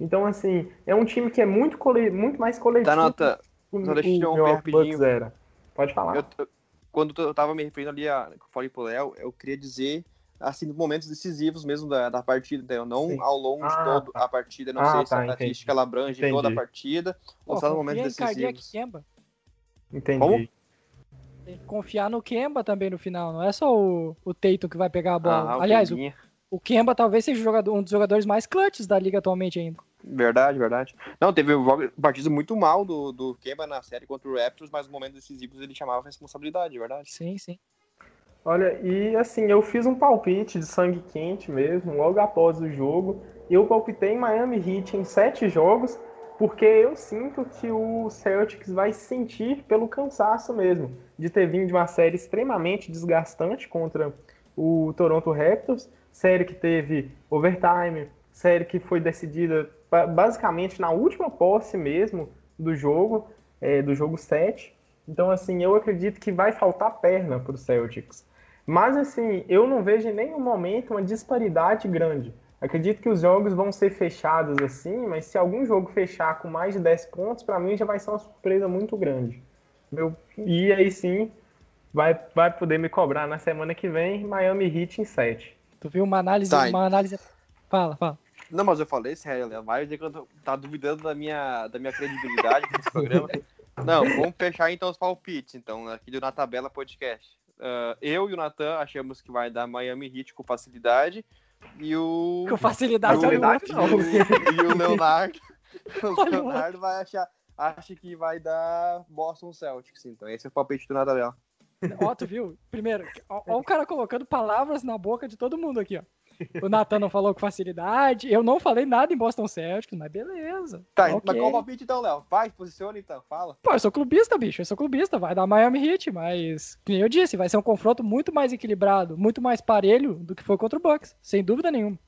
Então, assim, é um time que é muito, cole, muito mais coletivo. Tá nota. Só deixa eu um rapidinho. Era. Pode falar. Eu, quando eu tava me referindo ali a falei pro Léo, eu queria dizer assim, momentos decisivos mesmo da, da partida, entendeu? Não Sim. ao longo ah, de toda tá. a partida, não ah, sei tá, se a estatística ela abrange entendi. toda a partida, ou só no momento decisivo. Kemba. Entendi. Como? Tem que confiar no Kemba também no final, não é só o, o Teito que vai pegar a bola. Ah, Aliás, o, o Kemba talvez seja jogador, um dos jogadores mais clutches da liga atualmente ainda. Verdade, verdade. Não, teve um partido muito mal do, do Kemba na série contra o Raptors, mas no momento decisivos ele chamava responsabilidade, verdade? Sim, sim. Olha, e assim, eu fiz um palpite de sangue quente mesmo, logo após o jogo. Eu palpitei Miami Heat em sete jogos, porque eu sinto que o Celtics vai sentir pelo cansaço mesmo, de ter vindo de uma série extremamente desgastante contra o Toronto Raptors, série que teve overtime, série que foi decidida basicamente na última posse mesmo do jogo, é, do jogo 7. Então, assim, eu acredito que vai faltar perna para o Celtics. Mas assim, eu não vejo em nenhum momento uma disparidade grande. Acredito que os jogos vão ser fechados assim, mas se algum jogo fechar com mais de 10 pontos, para mim já vai ser uma surpresa muito grande. Meu, e aí sim, vai, vai poder me cobrar na semana que vem Miami Heat em 7. Tu viu uma análise, tá, uma análise. Fala, fala. Não, mas eu falei sério, Léo. Vai dizer que tá duvidando da minha, da minha credibilidade nesse programa. Não, vamos fechar então os palpites, então, aqui do Na Tabela Podcast. Uh, eu e o Natan achamos que vai dar Miami Heat com facilidade. E o. Com facilidade, e o, não. E, o Leonardo. o Leonardo vai achar. Acha que vai dar Boston Celtics. Então, esse é o palpite do Nadal. Ó, tu viu? Primeiro, ó, ó, o cara colocando palavras na boca de todo mundo aqui, ó. O Nathan não falou com facilidade. Eu não falei nada em Boston Celtics, mas beleza. Tá, okay. mas qual o palpite então, Léo? Vai, posiciona então, fala. Pô, eu sou clubista, bicho. Eu sou clubista. Vai dar Miami Heat, mas, como eu disse, vai ser um confronto muito mais equilibrado, muito mais parelho do que foi contra o Bucks. Sem dúvida nenhuma.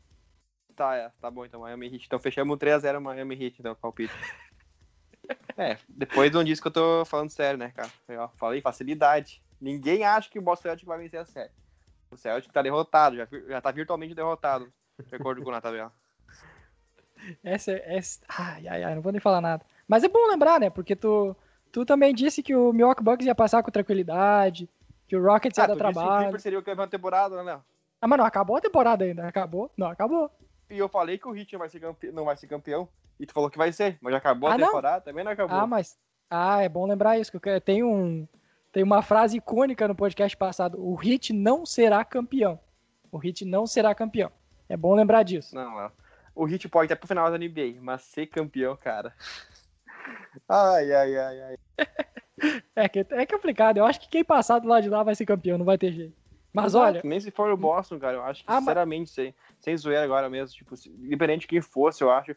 Tá, é, tá bom então, Miami Heat. Então fechamos 3x0 Miami Heat, então, palpite. é, depois não disse que eu tô falando sério, né, cara? Eu falei facilidade. Ninguém acha que o Boston Celtics vai vencer a série. O Celtic tá derrotado, já, já tá virtualmente derrotado, de acordo com o tabela. Essa, essa, ai, ai, ai, não vou nem falar nada. Mas é bom lembrar, né? Porque tu, tu também disse que o Milwaukee Bucks ia passar com tranquilidade, que o Rockets ia ah, dar trabalho. Que o seria o campeão da temporada, né, Léo? Ah, mas não acabou a temporada ainda, acabou? Não, acabou. E eu falei que o Heat não vai ser campeão, não vai ser campeão e tu falou que vai ser, mas já acabou ah, a temporada, não? também não acabou. Ah, mas ah, é bom lembrar isso, que tem um tem uma frase icônica no podcast passado: o Hit não será campeão. O Hit não será campeão. É bom lembrar disso. Não, Léo. O Hit pode até pro final da NBA, mas ser campeão, cara. Ai, ai, ai, ai. É, que, é complicado. Eu acho que quem passar do lado de lá vai ser campeão, não vai ter jeito. Mas Exato, olha. Nem se for o Boston, cara. Eu acho que, Ah, mas- sinceramente, sem, sem zoeira agora mesmo, tipo, independente de quem fosse, eu acho.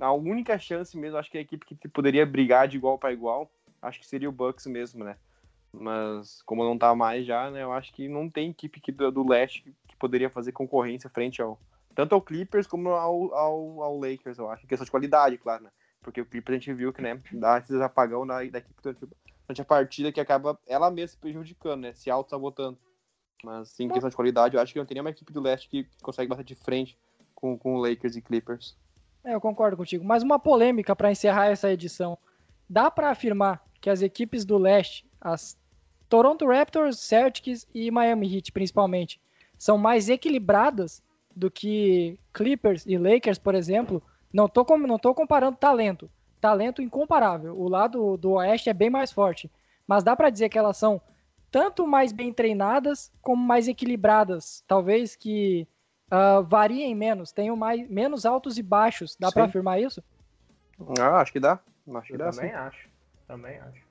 A única chance mesmo, acho que a equipe que poderia brigar de igual para igual, acho que seria o Bucks mesmo, né? Mas como não tá mais já, né? Eu acho que não tem equipe que, do, leste que, poderia fazer concorrência frente ao. Tanto ao Clippers como ao, ao, ao Lakers, eu acho. Em questão de qualidade, claro, né? Porque o Clippers a gente viu que, né, dá esses apagão da, equipe durante, a partida que acaba ela mesma se prejudicando, né? Se auto-sabotando. Mas em questão de qualidade, eu acho que não tem nenhuma equipe do leste que consegue bater de frente com, com Lakers e Clippers. É, eu concordo contigo. Mas uma polêmica para encerrar essa edição. Dá para afirmar que as equipes do leste, as Toronto Raptors, Celtics e Miami Heat principalmente, são mais equilibradas do que Clippers e Lakers, por exemplo. Não tô, com- não tô comparando talento. Talento incomparável. O lado do oeste é bem mais forte. Mas dá para dizer que elas são tanto mais bem treinadas como mais equilibradas. Talvez que ah, variem menos, tenham mais, menos altos e baixos. Dá para afirmar isso? Ah, acho que dá. Acho que Eu dá também sim. acho. Também acho.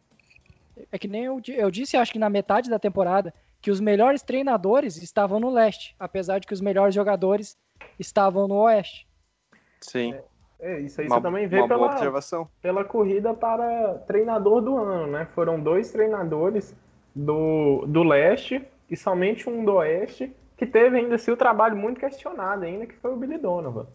É que nem eu, eu disse, acho que na metade da temporada, que os melhores treinadores estavam no leste, apesar de que os melhores jogadores estavam no oeste. Sim. É, isso aí Uma, você também vê pela, observação. pela corrida para treinador do ano, né? Foram dois treinadores do, do leste e somente um do oeste, que teve ainda assim o trabalho muito questionado ainda, que foi o Billy Donovan.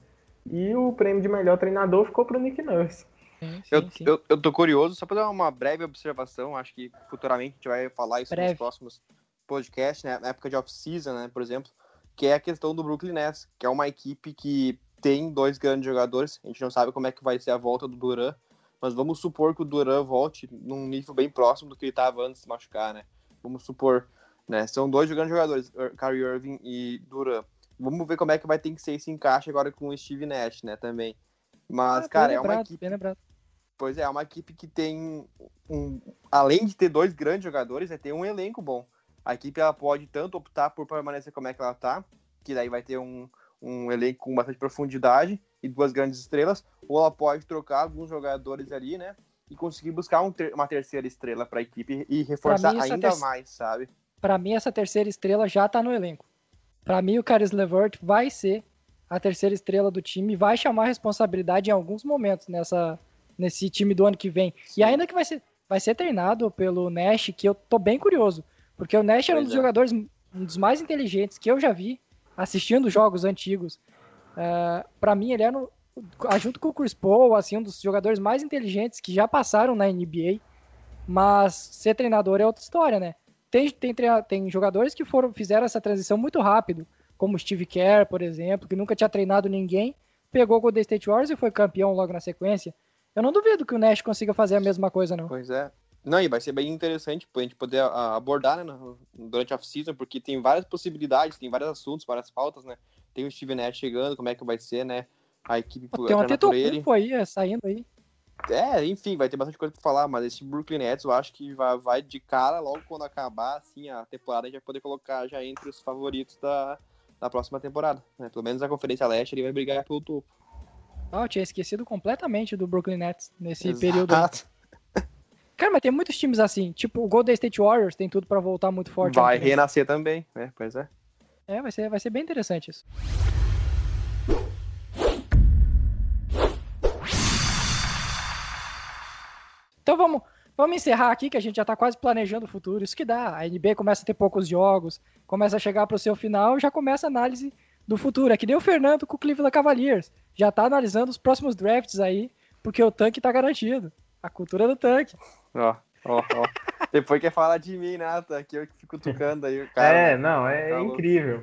E o prêmio de melhor treinador ficou para o Nick Nurse. Sim, Eu, sim, eu, eu tô curioso, só pra dar uma breve observação, acho que futuramente a gente vai falar isso Breve. nos próximos podcasts, né? Na época de off-season, né, por exemplo, que é a questão do Brooklyn Nets, que é uma equipe que tem dois grandes jogadores, a gente não sabe como é que vai ser a volta do Duran, mas vamos supor que o Duran volte num nível bem próximo do que ele estava antes de se machucar, né? Vamos supor, né? São dois grandes jogadores, Kyrie Irving e Duran. Vamos ver como é que vai ter que ser esse encaixe agora com o Steve Nash, né, também. Mas, Ah, cara, é uma equipe. Pois é, é uma equipe que tem um, além de ter dois grandes jogadores, né, tem um elenco bom. A equipe ela pode tanto optar por permanecer como é que ela tá, que daí vai ter um, um elenco com bastante profundidade e duas grandes estrelas, ou ela pode trocar alguns jogadores ali, né, e conseguir buscar um ter- uma terceira estrela para a equipe e reforçar mim, ainda mais, sabe? Pra mim, essa terceira estrela já tá no elenco. Pra mim, o Caris LeVert vai ser a terceira estrela do time e vai chamar responsabilidade em alguns momentos nessa, nesse time do ano que vem. E ainda que vai ser, vai ser treinado pelo Nash, que eu tô bem curioso. Porque o Nash era um Pois dos é. jogadores, um dos mais inteligentes que eu já vi assistindo jogos antigos. Uh, para mim, ele era, um- junto com o Chris Paul, assim, um dos jogadores mais inteligentes que já passaram na NBA. Mas ser treinador é outra história, né? Tem, tem, tem jogadores que foram fizeram essa transição muito rápido, como o Steve Kerr, por exemplo, que nunca tinha treinado ninguém, pegou o Golden State Warriors e foi campeão logo na sequência. Eu não duvido que o Nash consiga fazer a mesma coisa, não. Pois é. Não, e vai ser bem interessante pra gente poder a- abordar né, durante a off-season, porque tem várias possibilidades, tem vários assuntos, várias pautas, né? Tem o Steve Nash chegando, como é que vai ser, né? A equipe Tem um. Tetocumpo aí, é, saindo aí. É, enfim, vai ter bastante coisa pra falar, mas esse Brooklyn Nets eu acho que vai, vai de cara logo quando acabar, assim, a temporada, a gente vai poder colocar já entre os favoritos da, da próxima temporada. Né? Pelo menos a Conferência Leste ele vai brigar pelo topo. Ah, eu tinha esquecido completamente do Brooklyn Nets nesse Exato. período. Cara, mas tem muitos times assim, tipo o Golden State Warriors tem tudo pra voltar muito forte. Vai vem. renascer também, né? Pois é. É, vai ser, vai ser bem interessante isso. Então vamos, vamos encerrar aqui, que a gente já tá quase planejando o futuro. Isso que dá. A NBA começa a ter poucos jogos, começa a chegar pro seu final, já começa a análise do futuro. É que nem o Fernando com o Cleveland Cavaliers. Já tá analisando os próximos drafts aí, porque o tanque tá garantido. A cultura do tanque. Ó, ó, ó. Depois quer falar de mim, Nata, que eu que fico tocando aí o cara. é, não, é Tá incrível.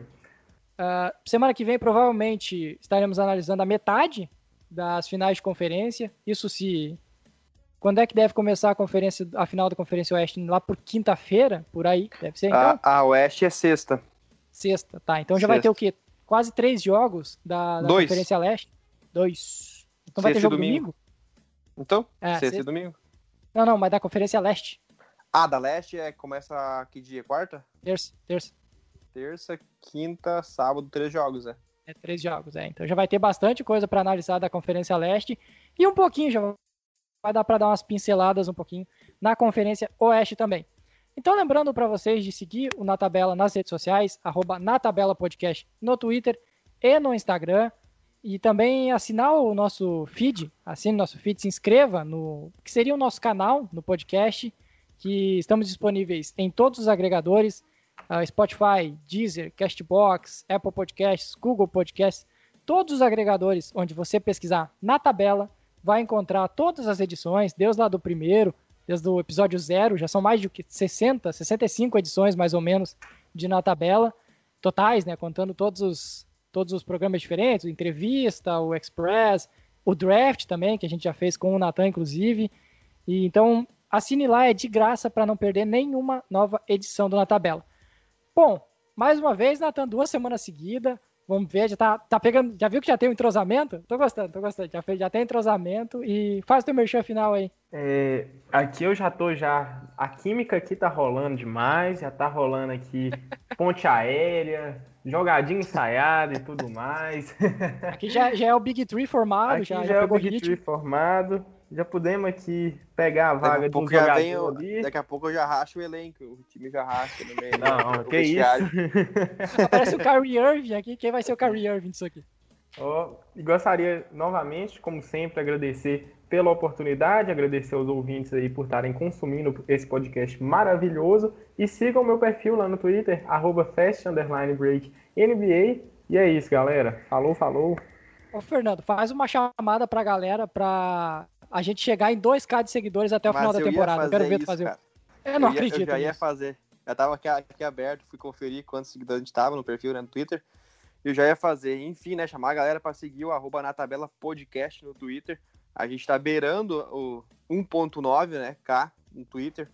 Ah, semana que vem, provavelmente, estaremos analisando a metade das finais de conferência. Isso se. Quando é que deve começar a conferência, a final da Conferência Oeste? Lá por quinta-feira, por aí, deve ser. Então, A, a Oeste é sexta. sexta, tá. Então já vai ter Sexta. o quê? Quase três jogos da, da Dois. Conferência Leste? Dois. Então vai ter jogo domingo. domingo? Então, É, sexta sexta. e domingo. Não, não, mas da Conferência Leste. Ah, da Leste é, começa que dia? Quarta? Terça, terça. Terça, quinta, sábado, três jogos, né? É, três jogos, é. Então já vai ter bastante coisa para analisar da Conferência Leste e um pouquinho já vai dar para dar umas pinceladas um pouquinho na Conferência Oeste também. Então lembrando para vocês de seguir o Na Tabela nas redes sociais, arroba Na Tabela Podcast no Twitter e no Instagram. E também assinar o nosso feed, assine o nosso feed, se inscreva no que seria o nosso canal no podcast, que estamos disponíveis em todos os agregadores, uh, Spotify, Deezer, Castbox, Apple Podcasts, Google Podcasts, todos os agregadores onde você pesquisar na tabela, vai encontrar todas as edições, desde lá do primeiro, desde o episódio zero, já são mais de 60, 65 edições mais ou menos de na tabela, totais, né, contando todos os, todos os programas diferentes, o entrevista, o Express, o draft também, que a gente já fez com o Natan, inclusive. E então assine lá, é de graça para não perder nenhuma nova edição do Na Tabela. Bom, mais uma vez, Natan, duas semanas seguidas. Vamos ver, já tá, tá pegando. Já viu que já tem um entrosamento? Tô gostando, tô gostando. Já, já tem entrosamento e faz o teu merchan final aí. É, aqui eu já tô já. A química aqui tá rolando demais, já tá rolando aqui ponte aérea, jogadinha ensaiada e tudo mais. Aqui já, já é o Big Tree formado, aqui já, já, já é o Big ritmo. Tree formado já podemos aqui pegar a vaga do jogador venho, ali. Daqui a pouco eu já racho o elenco, o time já racha no meio. Não, que isso. Aparece o Kyrie Irving aqui, quem vai ser o Kyrie Irving disso aqui? Oh, e gostaria novamente, como sempre, agradecer pela oportunidade, agradecer aos ouvintes aí por estarem consumindo esse podcast maravilhoso e sigam meu perfil lá no Twitter, arroba fast_break NBA. E é isso, galera. Falou, falou. Ô, Fernando, faz uma chamada pra galera pra a gente chegar em 2k de seguidores até o Mas final da temporada. Eu quero ver tu fazer. Cara. Eu não eu ia, acredito. Eu já ia fazer. Já tava aqui, aqui, aberto, fui conferir quantos seguidores a gente tava no perfil, né, no Twitter. Eu já ia fazer, enfim, né, chamar a galera para seguir o arroba na tabela podcast no Twitter. A gente tá beirando o 1.9, né, K no Twitter.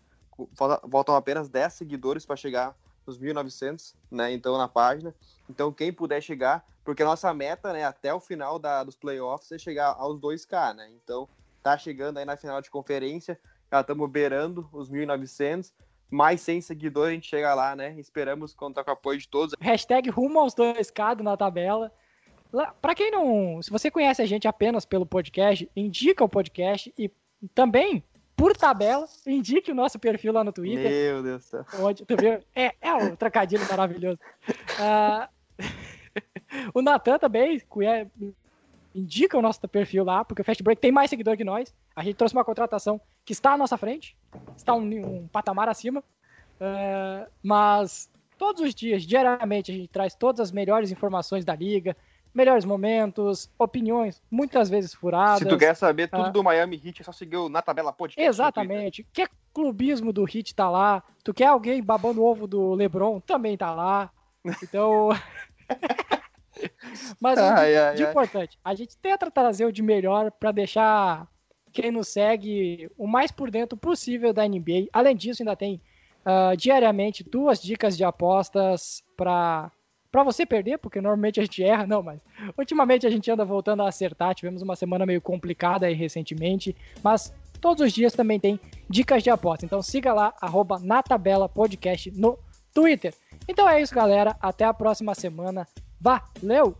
Voltam apenas 10 seguidores para chegar nos 1.900, né, então na página. Então quem puder chegar, porque a nossa meta, né, até o final da, dos playoffs é chegar aos 2K, né, então tá chegando aí na final de conferência, já estamos beirando os 1.900, mais 100 seguidores a gente chega lá, né? Esperamos contar com o apoio de todos. Hashtag rumo aos 2K na tabela. Para quem não, se você conhece a gente apenas pelo podcast, indica o podcast e também por tabela, indique o nosso perfil lá no Twitter. Meu Deus do céu. Onde, tu viu? É, é um trocadilho maravilhoso. Uh, o Natan também indica o nosso perfil lá, porque o Fast Break tem mais seguidor que nós. A gente trouxe uma contratação que está à nossa frente, está um, um patamar acima. Uh, mas todos os dias, diariamente, a gente traz todas as melhores informações da liga, melhores momentos, opiniões, muitas vezes furadas. Se tu quer saber tudo uh, do Miami Heat, é só seguir o Na Tabela Podcast. Exatamente. Quer clubismo do Heat tá lá. Tu quer alguém babando o ovo do LeBron, também tá lá. Então... Mas ai, ai, de ai. importante, a gente tenta trazer o de melhor para deixar quem nos segue o mais por dentro possível da NBA. Além disso, ainda tem uh, diariamente duas dicas de apostas para para você perder, porque normalmente a gente erra, não, mas ultimamente a gente anda voltando a acertar. Tivemos uma semana meio complicada aí recentemente, mas todos os dias também tem dicas de aposta. Então siga lá, arroba na tabela podcast no Twitter. Então é isso, galera. Até a próxima semana. Valeu!